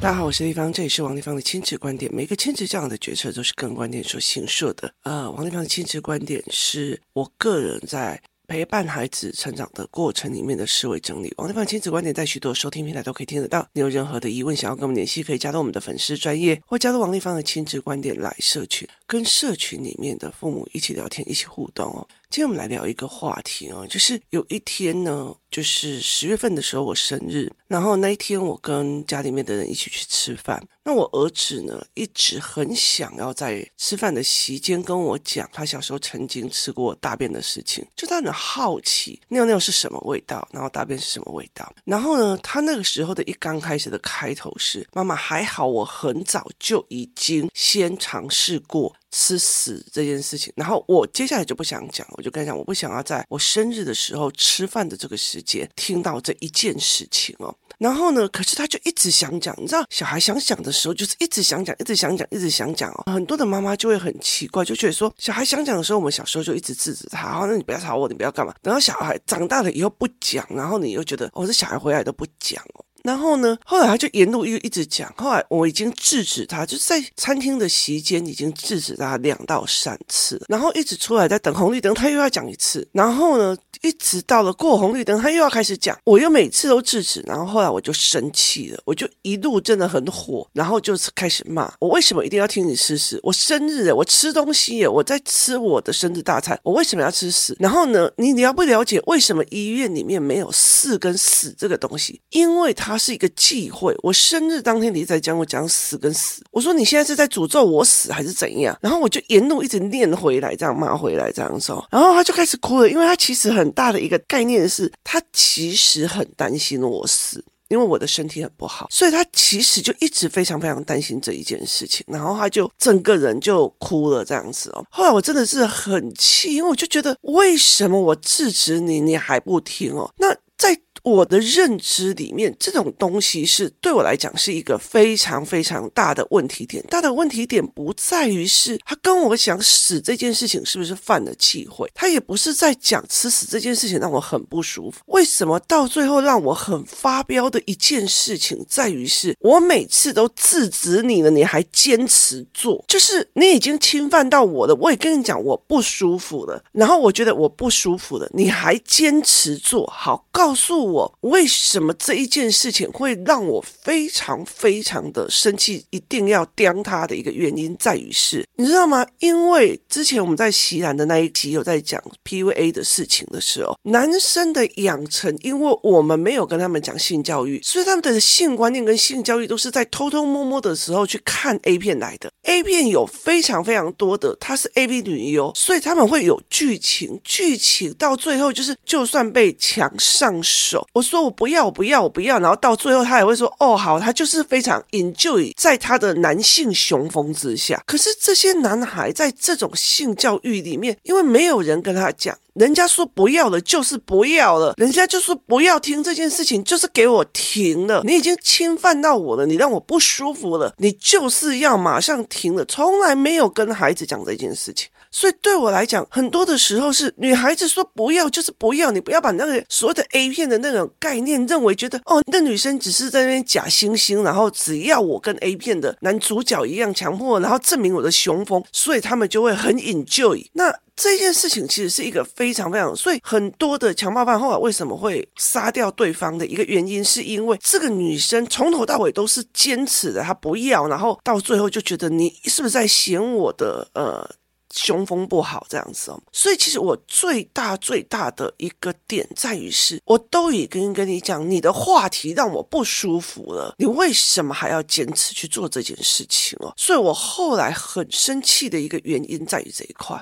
大家好，我是丽芳，这里是王丽芳的亲子观点。每个亲子这样的决策都是个人观点所形设的。呃，王丽芳的亲子观点是我个人在陪伴孩子成长的过程里面的思维整理。王丽芳亲子观点在许多收听平台都可以听得到。你有任何的疑问想要跟我们联系，可以加入我们的粉丝专业，或加入王丽芳的亲子观点来社群，跟社群里面的父母一起聊天，一起互动哦。今天我们来聊一个话题哦，就是有一天呢，就是十月份的时候我生日，然后那一天我跟家里面的人一起去吃饭。那我儿子呢，一直很想要在吃饭的席间跟我讲他小时候曾经吃过大便的事情，就他很好奇尿尿是什么味道，然后大便是什么味道。然后呢，他那个时候的一刚开始的开头是：妈妈还好，我很早就已经先尝试过。吃屎这件事情，然后我接下来就不想讲，我就跟他讲，我不想要在我生日的时候吃饭的这个时间听到这一件事情哦。然后呢，可是他就一直想讲，你知道，小孩想讲的时候就是一直想讲，一直想讲，一直想讲哦。很多的妈妈就会很奇怪，就觉得说，小孩想讲的时候，我们小时候就一直制止他，哦，那你不要吵我，你不要干嘛。等到小孩长大了以后不讲，然后你又觉得，哦，这小孩回来都不讲哦。然后呢，后来他就沿路又一直讲。后来我已经制止他，就是在餐厅的席间已经制止他两到三次。然后一直出来在等红绿灯，他又要讲一次。然后呢，一直到了过红绿灯，他又要开始讲。我又每次都制止。然后后来我就生气了，我就一路真的很火，然后就开始骂我为什么一定要听你吃屎？我生日，我吃东西，我在吃我的生日大餐，我为什么要吃屎？然后呢，你了不了解为什么医院里面没有屎跟死这个东西？因为他。它是一个忌讳。我生日当天，你在讲我讲死跟死。我说你现在是在诅咒我死还是怎样？然后我就沿路一直念回来，这样骂回来，这样说。然后他就开始哭了，因为他其实很大的一个概念是，他其实很担心我死，因为我的身体很不好，所以他其实就一直非常非常担心这一件事情。然后他就整个人就哭了，这样子哦。后来我真的是很气，因为我就觉得为什么我制止你，你还不听哦？那在。我的认知里面，这种东西是对我来讲是一个非常非常大的问题点。大的问题点不在于是他跟我讲死这件事情是不是犯了忌讳，他也不是在讲吃屎这件事情让我很不舒服。为什么到最后让我很发飙的一件事情在于是，我每次都制止你了，你还坚持做，就是你已经侵犯到我了。我也跟你讲我不舒服了，然后我觉得我不舒服了，你还坚持做，好，告诉我。我为什么这一件事情会让我非常非常的生气？一定要刁他的一个原因在于是，你知道吗？因为之前我们在席兰的那一集有在讲 PVA 的事情的时候，男生的养成，因为我们没有跟他们讲性教育，所以他们的性观念跟性教育都是在偷偷摸摸的时候去看 A 片来的。A 片有非常非常多的，他是 AV 女优，所以他们会有剧情，剧情到最后就是，就算被强上手。我说我不要，我不要，我不要，然后到最后他也会说哦好，他就是非常 enjoy 在他的男性雄风之下。可是这些男孩在这种性教育里面，因为没有人跟他讲，人家说不要了就是不要了，人家就说不要听这件事情，就是给我停了。你已经侵犯到我了，你让我不舒服了，你就是要马上停了。从来没有跟孩子讲这件事情。所以对我来讲，很多的时候是女孩子说不要就是不要，你不要把那个所有的 A 片的那种概念认为觉得哦，那女生只是在那边假惺惺，然后只要我跟 A 片的男主角一样强迫，然后证明我的雄风，所以他们就会很 enjoy。那这件事情其实是一个非常非常，所以很多的强暴犯后来为什么会杀掉对方的一个原因，是因为这个女生从头到尾都是坚持的，她不要，然后到最后就觉得你是不是在嫌我的呃。雄风不好这样子哦，所以其实我最大最大的一个点在于是，我都已经跟你讲，你的话题让我不舒服了，你为什么还要坚持去做这件事情哦？所以我后来很生气的一个原因在于这一块，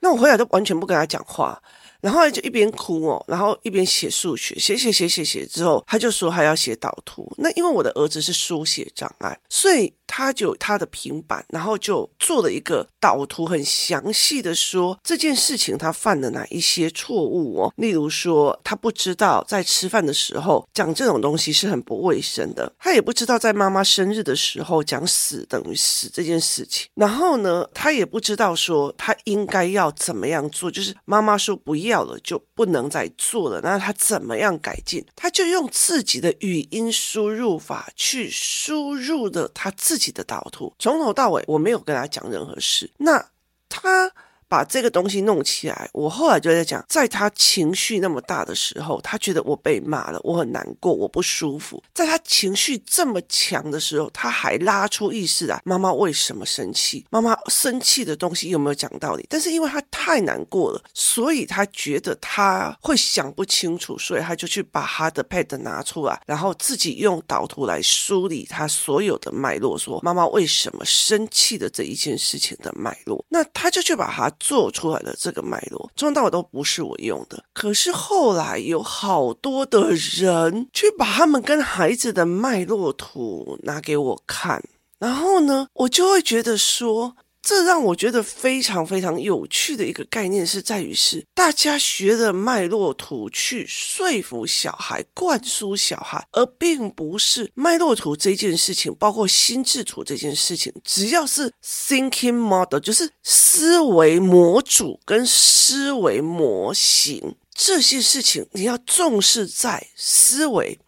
那我回来都完全不跟他讲话。然后就一边哭哦，然后一边写数学，写写写写写之后，他就说还要写导图。那因为我的儿子是书写障碍，所以他就他的平板，然后就做了一个导图，很详细的说这件事情他犯了哪一些错误哦。例如说，他不知道在吃饭的时候讲这种东西是很不卫生的，他也不知道在妈妈生日的时候讲死等于死这件事情。然后呢，他也不知道说他应该要怎么样做，就是妈妈说不要了就不能再做了，那他怎么样改进？他就用自己的语音输入法去输入的他自己己的导图，从头到尾我没有跟他讲任何事。那他。把这个东西弄起来，我后来就在讲，在他情绪那么大的时候，他觉得我被骂了，我很难过，我不舒服。在他情绪这么强的时候，他还拉出意识来，妈妈为什么生气？妈妈生气的东西有没有讲道理？但是因为他太难过了，所以他觉得他会想不清楚，所以他就去把他的 pad 拿出来，然后自己用导图来梳理他所有的脉络，说妈妈为什么生气的这一件事情的脉络。那他就去把它。做出来的这个脉络，从头到尾都不是我用的。可是后来有好多的人去把他们跟孩子的脉络图拿给我看，然后呢，我就会觉得说。这让我觉得非常非常有趣的一个概念是在于是大家学的脉络图去说服小孩、灌输小孩，而并不是脉络图这件事情，包括心智图这件事情，只要是 thinking model，就是思维模组跟思维模型这些事情，你要重视在思维，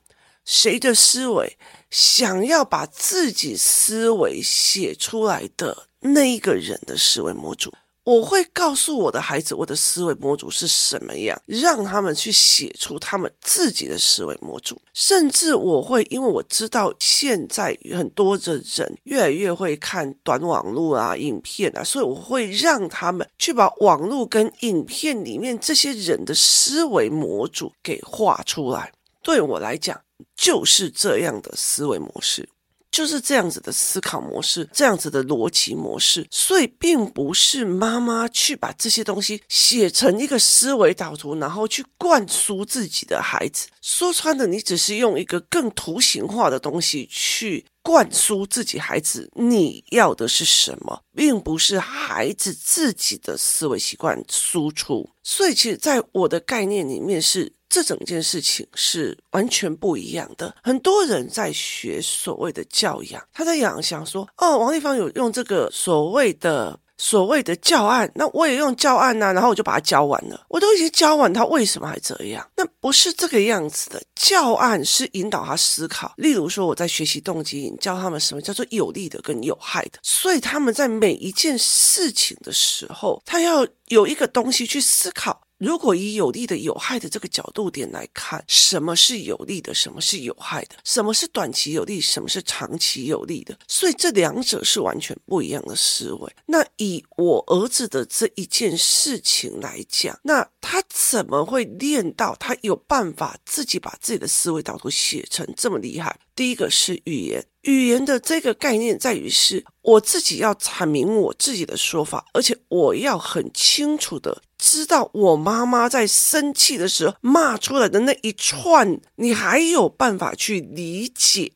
谁的思维想要把自己思维写出来的。那一个人的思维模组，我会告诉我的孩子，我的思维模组是什么样，让他们去写出他们自己的思维模组。甚至我会，因为我知道现在很多的人越来越会看短网络啊、影片啊，所以我会让他们去把网络跟影片里面这些人的思维模组给画出来。对我来讲，就是这样的思维模式。就是这样子的思考模式，这样子的逻辑模式，所以并不是妈妈去把这些东西写成一个思维导图，然后去灌输自己的孩子。说穿了，你只是用一个更图形化的东西去灌输自己孩子，你要的是什么，并不是孩子自己的思维习惯输出。所以，其实在我的概念里面是。这整件事情是完全不一样的。很多人在学所谓的教养，他在养想说：“哦，王立芳有用这个所谓的所谓的教案，那我也用教案呐、然后我就把它教完了。我都已经教完，他为什么还这样？那不是这个样子的。教案是引导他思考。例如说，我在学习动机，教他们什么叫做有利的跟有害的，所以他们在每一件事情的时候，他要有一个东西去思考。”如果以有利的、有害的这个角度点来看，什么是有利的，什么是有害的，什么是短期有利，什么是长期有利的，所以这两者是完全不一样的思维。那以我儿子的这一件事情来讲，那他怎么会练到他有办法自己把自己的思维导图写成这么厉害？第一个是语言，语言的这个概念在于是我自己要阐明我自己的说法，而且我要很清楚的知道我妈妈在生气的时候骂出来的那一串，你还有办法去理解，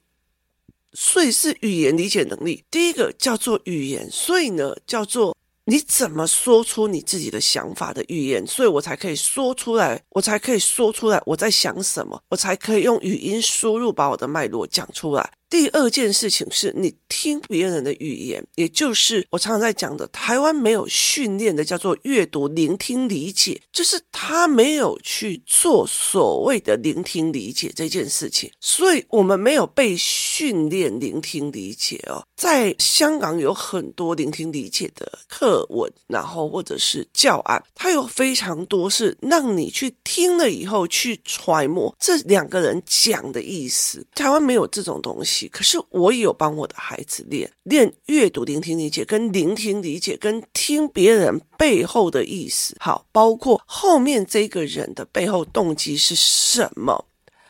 所以是语言理解能力。第一个叫做语言，所以呢叫做。你怎么说出你自己的想法的语言？所以我才可以说出来，我才可以说出来我在想什么，我才可以用语音输入把我的脉络讲出来。第二件事情是你听别人的语言，也就是我常常在讲的，台湾没有训练的叫做阅读、聆听、理解，就是他没有去做所谓的聆听理解这件事情，所以我们没有被训练聆听理解哦。在香港有很多聆听理解的课文，然后或者是教案，它有非常多是让你去听了以后去揣摩这两个人讲的意思。台湾没有这种东西。可是我也有帮我的孩子练练阅读、聆听、理解，跟聆听、理解，跟听别人背后的意思。好，包括后面这个人的背后动机是什么？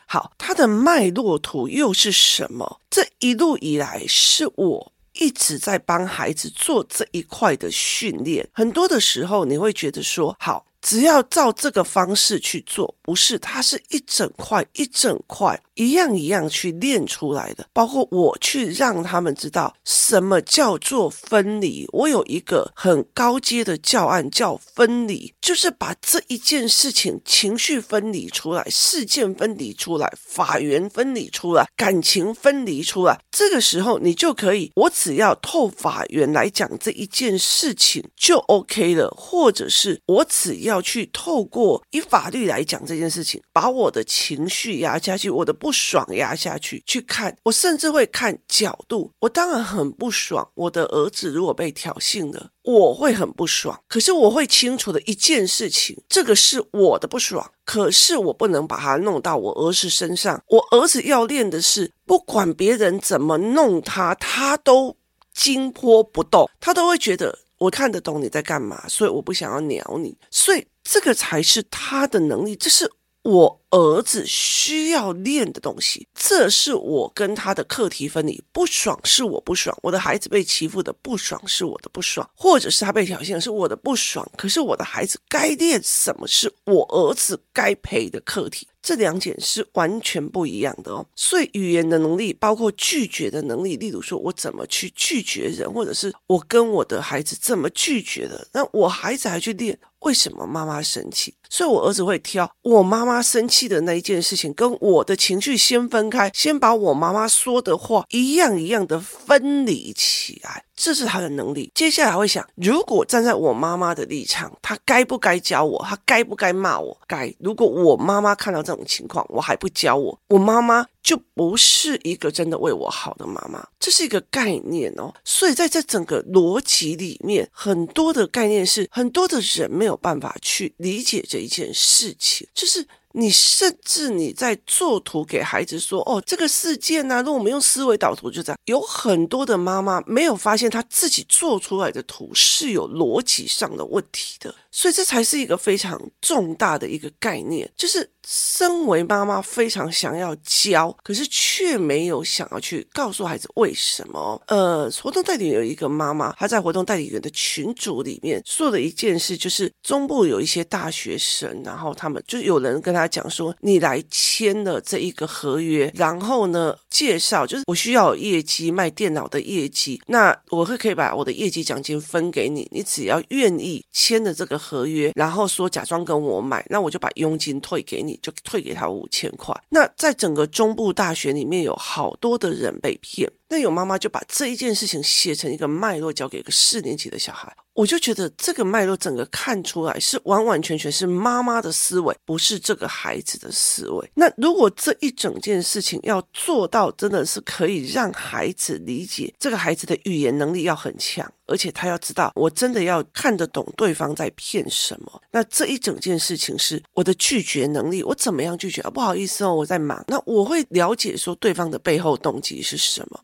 好，他的脉络图又是什么？这一路以来是我一直在帮孩子做这一块的训练。很多的时候，你会觉得说，好。只要照这个方式去做，不是，它是一整块一整块一样一样去练出来的。包括我去让他们知道什么叫做分离。我有一个很高阶的教案叫分离，就是把这一件事情情绪分离出来，事件分离出来，法源分离出来，感情分离出来。这个时候你就可以，我只要透法源来讲这一件事情就 OK 了，或者是我只要。要去透过以法律来讲这件事情，把我的情绪压下去，我的不爽压下去，去看，我甚至会看角度。我当然很不爽，我的儿子如果被挑衅了，我会很不爽。可是我会清楚的一件事情，这个是我的不爽，可是我不能把它弄到我儿子身上。我儿子要练的是，不管别人怎么弄他，他都惊波不动，他都会觉得。我看得懂你在干嘛，所以我不想要鸟你，所以这个才是他的能力，这是我儿子需要练的东西，这是我跟他的课题分离。不爽是我不爽，我的孩子被欺负的不爽是我的不爽，或者是他被挑衅是我的不爽。可是我的孩子该练什么，是我儿子该陪的课题。这两点是完全不一样的哦，所以语言的能力包括拒绝的能力，例如说我怎么去拒绝人，或者是我跟我的孩子怎么拒绝的，那我孩子还去练为什么妈妈生气，所以我儿子会挑我妈妈生气的那一件事情跟我的情绪先分开，先把我妈妈说的话一样一样的分离起来。这是他的能力。接下来会想，如果站在我妈妈的立场，她该不该教我？她该不该骂我？该。如果我妈妈看到这种情况，我还不教我，我妈妈就不是一个真的为我好的妈妈。这是一个概念哦。所以在这整个逻辑里面，很多的概念是很多的人没有办法去理解这一件事情，就是。你甚至你在作图给孩子说，哦，这个事件呢、啊，如果我们用思维导图，就这样，有很多的妈妈没有发现她自己做出来的图是有逻辑上的问题的。所以这才是一个非常重大的一个概念，就是身为妈妈非常想要教，可是却没有想要去告诉孩子为什么。呃，活动代理有一个妈妈，她在活动代理员的群组里面做了一件事，就是中部有一些大学生，然后他们就有人跟他讲说：“你来签了这一个合约，然后呢，介绍就是我需要业绩卖电脑的业绩，那我会可以把我的业绩奖金分给你，你只要愿意签的这个。”合约，然后说假装跟我买，那我就把佣金退给你，就退给他五千块。那在整个中部大学里面有好多的人被骗，那有妈妈就把这一件事情写成一个脉络，交给一个四年级的小孩。我就觉得这个脉络整个看出来是完完全全是妈妈的思维，不是这个孩子的思维。那如果这一整件事情要做到，真的是可以让孩子理解，这个孩子的语言能力要很强，而且他要知道，我真的要看得懂对方在骗什么。那这一整件事情是我的拒绝能力，我怎么样拒绝啊？不好意思哦，我在忙。那我会了解说对方的背后动机是什么。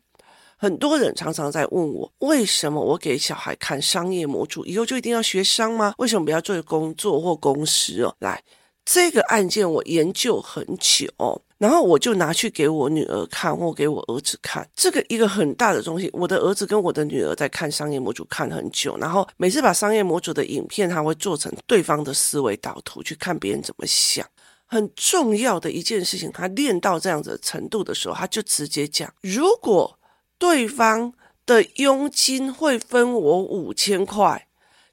很多人常常在问我，为什么我给小孩看商业模组，以后就一定要学商吗？为什么不要做工作或公司哦？来，这个案件我研究很久，然后我就拿去给我女儿看或给我儿子看。这个一个很大的东西，我的儿子跟我的女儿在看商业模组看很久，然后每次把商业模组的影片，他会做成对方的思维导图，去看别人怎么想。很重要的一件事情，他练到这样子的程度的时候，他就直接讲，如果。对方的佣金会分我五千块，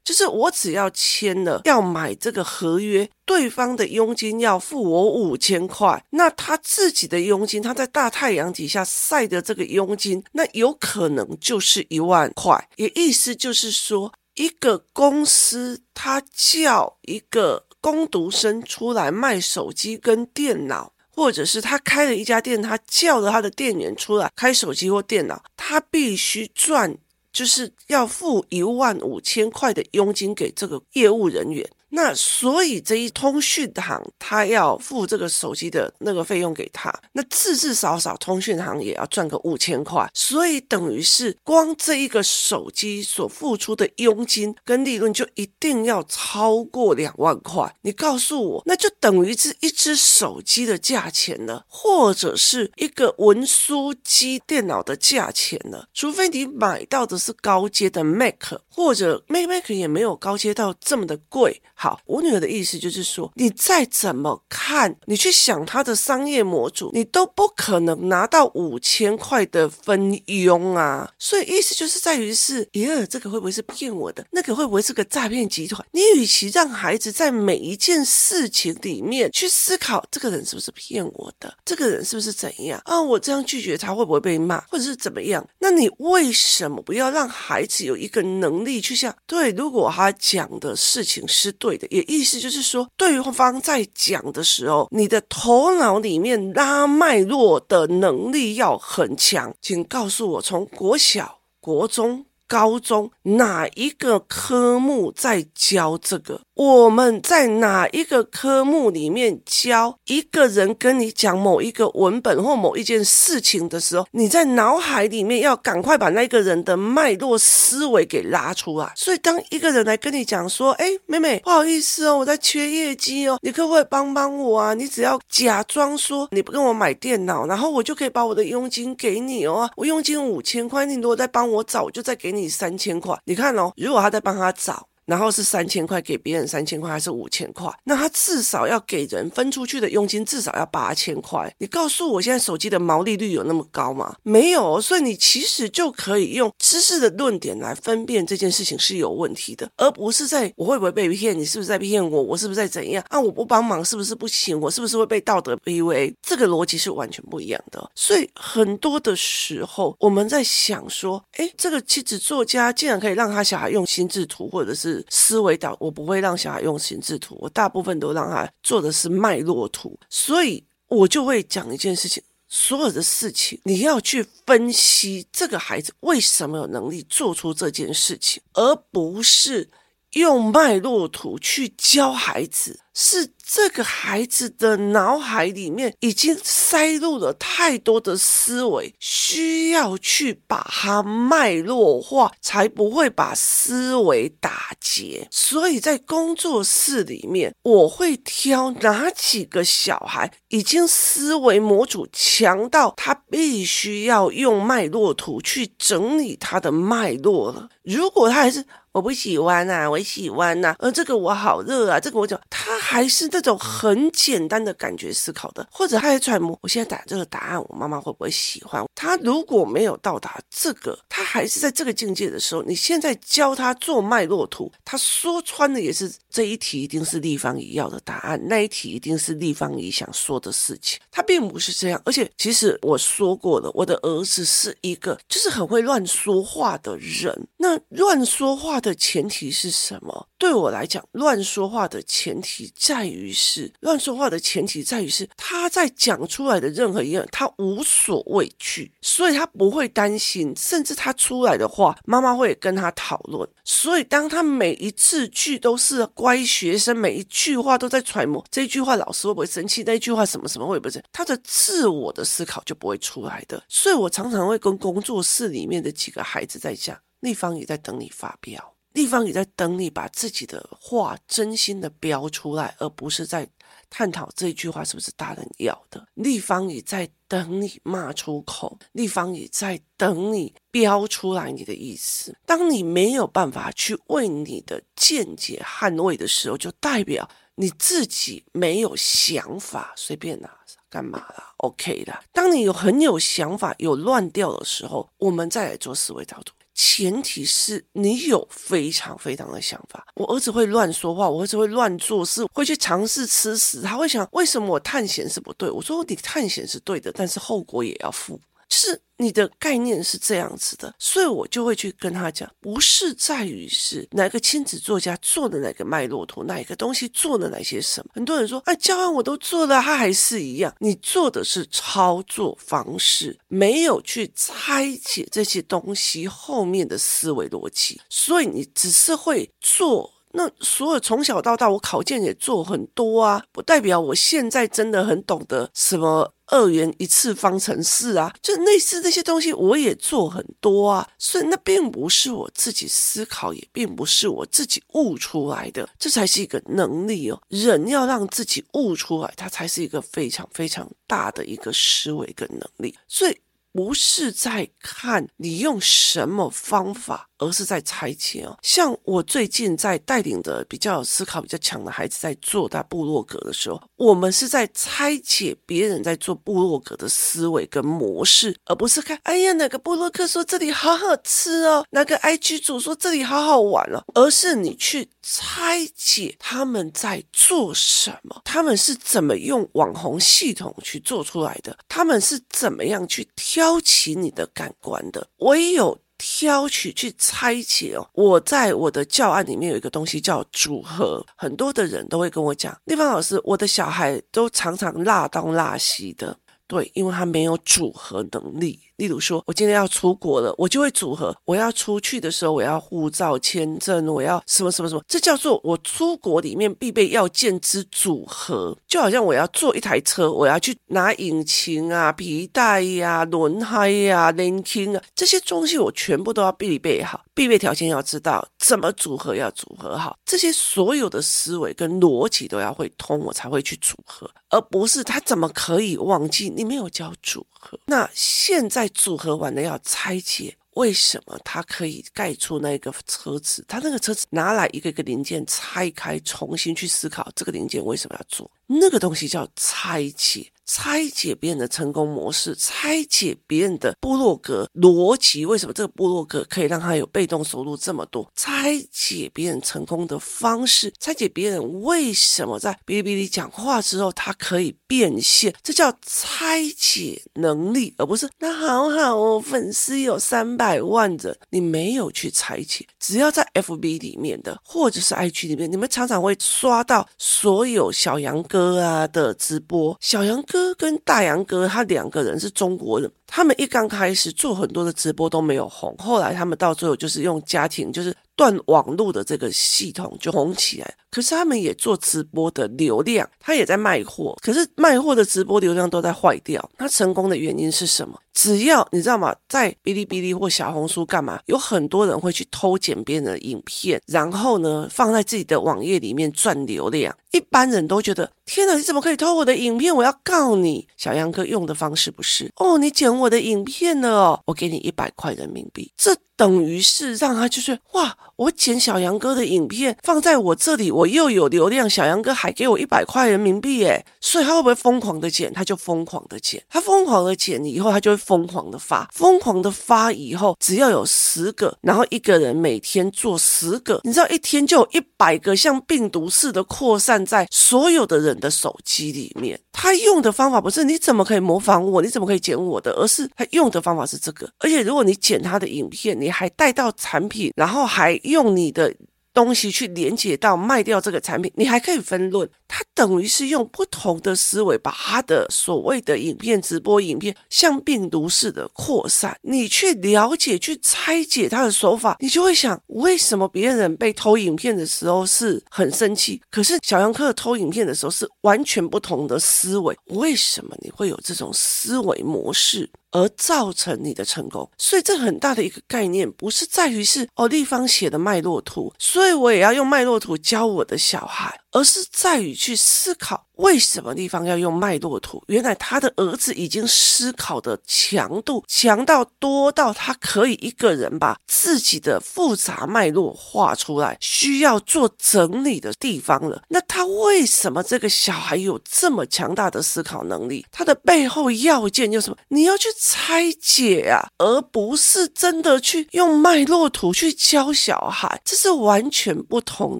就是我只要签了要买这个合约，对方的佣金要付我五千块，那他自己的佣金，他在大太阳底下晒的这个佣金，那有可能就是一万块。也意思就是说，一个公司他叫一个工读生出来卖手机跟电脑。或者是他开了一家店，他叫了他的店员出来开手机或电脑，他必须赚，就是要付一万五千块的佣金给这个业务人员。那所以这一通讯行他要付这个手机的那个费用给他，那至至少少通讯行也要赚个五千块，所以等于是光这一个手机所付出的佣金跟利润就一定要超过两万块。你告诉我，那就等于是一只手机的价钱了，或者是一个文书机电脑的价钱了，除非你买到的是高阶的 Mac，或者 Mac Mac 也没有高阶到这么的贵。好，我女儿的意思就是说，你再怎么看，你去想她的商业模组，你都不可能拿到五千块的分佣啊。所以意思就是在于是，耶，这个会不会是骗我的？那个会不会是个诈骗集团？你与其让孩子在每一件事情里面去思考，这个人是不是骗我的？这个人是不是怎样啊？我这样拒绝他会不会被骂，或者是怎么样？那你为什么不要让孩子有一个能力去想？对，如果他讲的事情是对也意思就是说，对方在讲的时候，你的头脑里面拉脉络的能力要很强。请告诉我，从国小、国中。高中哪一个科目在教这个？我们在哪一个科目里面教一个人跟你讲某一个文本或某一件事情的时候，你在脑海里面要赶快把那个人的脉络思维给拉出来。所以，当一个人来跟你讲说：“哎，妹妹，不好意思哦，我在缺业绩哦，你可不可以帮帮我啊？你只要假装说你不跟我买电脑，然后我就可以把我的佣金给你哦。我佣金五千块，你如果再帮我找，我就再给你。”三千块，你看哦，如果他在帮他找。然后是三千块给别人三千块还是五千块？那他至少要给人分出去的佣金至少要八千块。你告诉我现在手机的毛利率有那么高吗？没有，所以你其实就可以用知识的论点来分辨这件事情是有问题的，而不是在我会不会被骗？你是不是在骗我？我是不是在怎样？啊，我不帮忙是不是不行？我是不是会被道德卑微？这个逻辑是完全不一样的。所以很多的时候我们在想说，哎，这个妻子作家竟然可以让他小孩用心智图或者是。思维导，我不会让小孩用心智图，我大部分都让他做的是脉络图，所以我就会讲一件事情，所有的事情你要去分析这个孩子为什么有能力做出这件事情，而不是用脉络图去教孩子。是这个孩子的脑海里面已经塞入了太多的思维，需要去把它脉络化，才不会把思维打结。所以在工作室里面，我会挑哪几个小孩已经思维模组强到他必须要用脉络图去整理他的脉络了。如果他还是我不喜欢啊，我喜欢呐、啊，而这个我好热啊，这个我讲他。还是那种很简单的感觉思考的，或者他在揣摩，我现在打这个答案，我妈妈会不会喜欢？他如果没有到达这个，他还是在这个境界的时候，你现在教他做脉络图，他说穿的也是这一题一定是立方体要的答案，那一题一定是立方体想说的事情，他并不是这样。而且其实我说过了，我的儿子是一个就是很会乱说话的人。那乱说话的前提是什么？对我来讲，乱说话的前提。在于是乱说话的前提在于是他在讲出来的任何一样，他无所畏惧，所以他不会担心，甚至他出来的话，妈妈会跟他讨论。所以当他每一次句都是乖学生，每一句话都在揣摩这句话老师会不会生气，那句话什么什么会不会，他的自我的思考就不会出来的。所以我常常会跟工作室里面的几个孩子在讲，那方也在等你发飙。立方也在等你把自己的话真心的标出来，而不是在探讨这句话是不是大人要的。立方也在等你骂出口，立方也在等你标出来你的意思。当你没有办法去为你的见解捍卫的时候，就代表你自己没有想法，随便拿干嘛啦？OK 啦。当你有很有想法、有乱掉的时候，我们再来做思维导图。前提是你有非常非常的想法。我儿子会乱说话，我儿子会乱做事，会去尝试吃屎。他会想，为什么我探险是不对？我说你探险是对的，但是后果也要负。是你的概念是这样子的，所以我就会去跟他讲，不是在于是哪个亲子作家做的哪个脉络图，哪一个东西做了哪些什么。很多人说，哎，教案我都做了，他还是一样。你做的是操作方式，没有去拆解这些东西后面的思维逻辑，所以你只是会做。那所有从小到大，我考卷也做很多啊，不代表我现在真的很懂得什么二元一次方程式啊，就类似那些东西我也做很多啊，所以那并不是我自己思考，也并不是我自己悟出来的，这才是一个能力哦。人要让自己悟出来，它才是一个非常非常大的一个思维跟能力，所以。不是在看你用什么方法，而是在拆解哦。像我最近在带领的比较思考比较强的孩子在做他部落格的时候，我们是在拆解别人在做部落格的思维跟模式，而不是看哎呀哪个部落客说这里好好吃哦，哪个 IG 主说这里好好玩哦，而是你去拆解他们在做什么，他们是怎么用网红系统去做出来的，他们是怎么样去挑起你的感官的，唯有。挑取去拆解哦，我在我的教案里面有一个东西叫组合，很多的人都会跟我讲，丽芳老师，我的小孩都常常拉东拉西的，对，因为他没有组合能力。例如说，我今天要出国了，我就会组合。我要出去的时候，我要护照、签证，我要什么什么什么，这叫做我出国里面必备要件之组合。就好像我要坐一台车，我要去拿引擎啊、皮带呀、啊、轮胎呀、啊、连倾啊这些东西，我全部都要必备好。必备条件要知道怎么组合，要组合好。这些所有的思维跟逻辑都要会通，我才会去组合，而不是他怎么可以忘记你没有交组那现在。组合完了要拆解，为什么它可以盖出那个车子？它那个车子拿来一个一个零件拆开，重新去思考这个零件为什么要做，那个东西叫拆解。拆解别人的成功模式，拆解别人的部落格逻辑，为什么这个部落格可以让他有被动收入这么多？拆解别人成功的方式，拆解别人为什么在哔哩哔哩讲话之后他可以变现，这叫拆解能力，而不是那好好哦，粉丝有三百万人，你没有去拆解。只要在 FB 里面的，或者是 IG 里面，你们常常会刷到所有小杨哥啊的直播，小杨哥跟大杨哥，他两个人是中国人，他们一刚开始做很多的直播都没有红，后来他们到最后就是用家庭，就是。断网络的这个系统就红起来，可是他们也做直播的流量，他也在卖货，可是卖货的直播流量都在坏掉。他成功的原因是什么？只要你知道吗？在哔哩哔哩或小红书干嘛？有很多人会去偷剪别人的影片，然后呢放在自己的网页里面赚流量。一般人都觉得天哪，你怎么可以偷我的影片？我要告你！小杨哥用的方式不是哦，你剪我的影片了哦，我给你一百块人民币。这等于是让他就是哇，我剪小杨哥的影片放在我这里，我又有流量，小杨哥还给我一百块人民币诶，所以他会不会疯狂的剪？他就疯狂的剪，他疯狂的剪以后，他就会疯狂的发，疯狂的发以后，只要有十个，然后一个人每天做十个，你知道一天就有一百个像病毒似的扩散。在所有的人的手机里面，他用的方法不是你怎么可以模仿我，你怎么可以剪我的，而是他用的方法是这个。而且如果你剪他的影片，你还带到产品，然后还用你的。东西去连接到卖掉这个产品，你还可以分论，它等于是用不同的思维，把它的所谓的影片直播影片像病毒似的扩散。你去了解、去拆解它的手法，你就会想，为什么别人被偷影片的时候是很生气，可是小杨哥偷影片的时候是完全不同的思维？为什么你会有这种思维模式？而造成你的成功，所以这很大的一个概念，不是在于是哦，立方写的脉络图，所以我也要用脉络图教我的小孩。而是在于去思考为什么地方要用脉络图。原来他的儿子已经思考的强度强到多到他可以一个人把自己的复杂脉络画出来，需要做整理的地方了。那他为什么这个小孩有这么强大的思考能力？他的背后要件就是什么？你要去拆解啊，而不是真的去用脉络图去教小孩，这是完全不同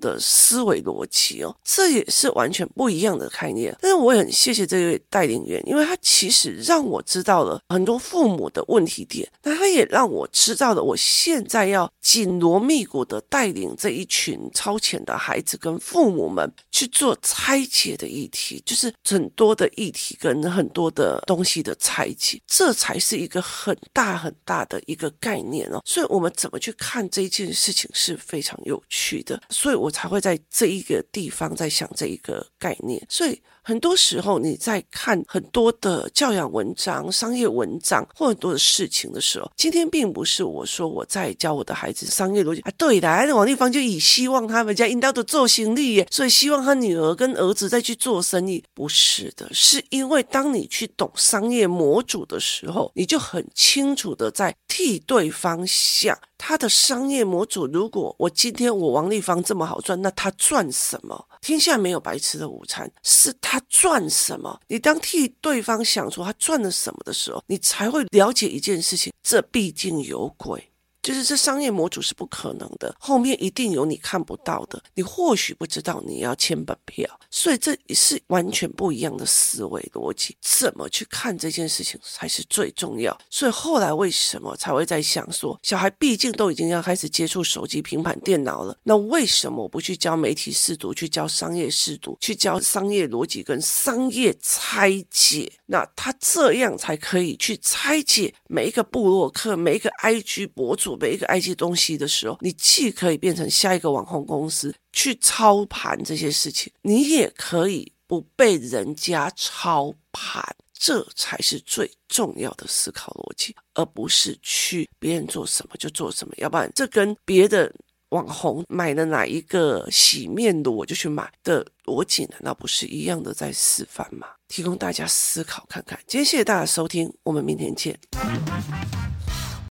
的思维逻辑哦。这也是完全不一样的概念，但是我也很谢谢这位带领员，因为他其实让我知道了很多父母的问题点，那他也让我知道了我现在要紧锣密鼓的带领这一群超前的孩子跟父母们去做拆解的议题，就是很多的议题跟很多的东西的拆解，这才是一个很大很大的一个概念哦。所以我们怎么去看这件事情是非常有趣的，所以我才会在这一个地方。在想这一个概念，所以。很多时候你在看很多的教养文章、商业文章或很多的事情的时候，今天并不是我说我在教我的孩子商业逻辑啊。对的，王立芳就以希望他们家引导的做生意耶，所以希望他女儿跟儿子再去做生意。不是的，是因为当你去懂商业模组的时候，你就很清楚的在替对方想，他的商业模组。如果我今天我王立芳这么好赚，那他赚什么？天下没有白吃的午餐，是他赚什么？你当替对方想出他赚了什么的时候，你才会了解一件事情：这毕竟有鬼。就是这商业模组是不可能的，后面一定有你看不到的。你或许不知道你要签本票，所以这是完全不一样的思维逻辑。怎么去看这件事情才是最重要。所以后来为什么才会在想说，小孩毕竟都已经要开始接触手机、平板电脑了，那为什么不去教媒体识读，去教商业识读，去教商业逻辑跟商业拆解？那他这样才可以去拆解每一个部落客、每一个 IG 博主。准备一个 IG 东西的时候，你既可以变成下一个网红公司去操盘这些事情，你也可以不被人家操盘，这才是最重要的思考逻辑，而不是去别人做什么就做什么。要不然，这跟别的网红买了哪一个洗面乳我就去买的逻辑，难道不是一样的在示范吗？提供大家思考看看。今天谢谢大家收听，我们明天见。